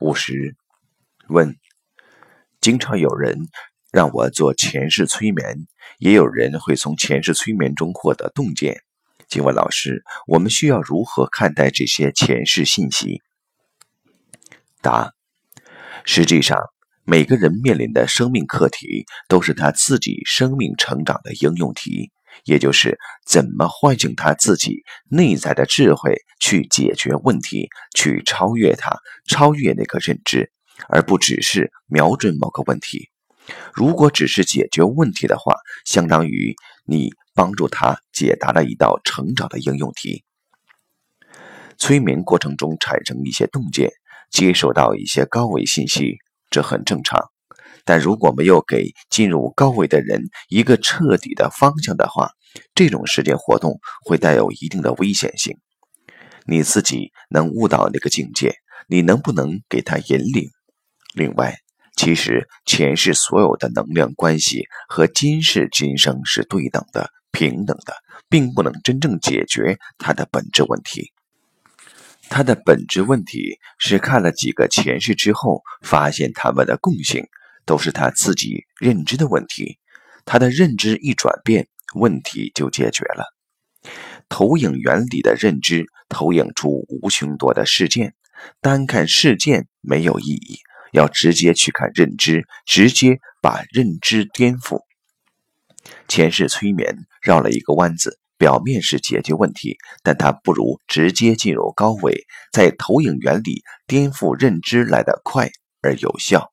五十问：经常有人让我做前世催眠，也有人会从前世催眠中获得洞见。请问老师，我们需要如何看待这些前世信息？答：实际上，每个人面临的生命课题都是他自己生命成长的应用题。也就是怎么唤醒他自己内在的智慧，去解决问题，去超越它，超越那个认知，而不只是瞄准某个问题。如果只是解决问题的话，相当于你帮助他解答了一道成长的应用题。催眠过程中产生一些洞见，接受到一些高维信息，这很正常。但如果没有给进入高维的人一个彻底的方向的话，这种实践活动会带有一定的危险性。你自己能悟到那个境界，你能不能给他引领？另外，其实前世所有的能量关系和今世今生是对等的、平等的，并不能真正解决它的本质问题。它的本质问题是看了几个前世之后，发现他们的共性。都是他自己认知的问题，他的认知一转变，问题就解决了。投影原理的认知投影出无穷多的事件，单看事件没有意义，要直接去看认知，直接把认知颠覆。前世催眠绕了一个弯子，表面是解决问题，但它不如直接进入高维，在投影原理颠覆认知来得快而有效。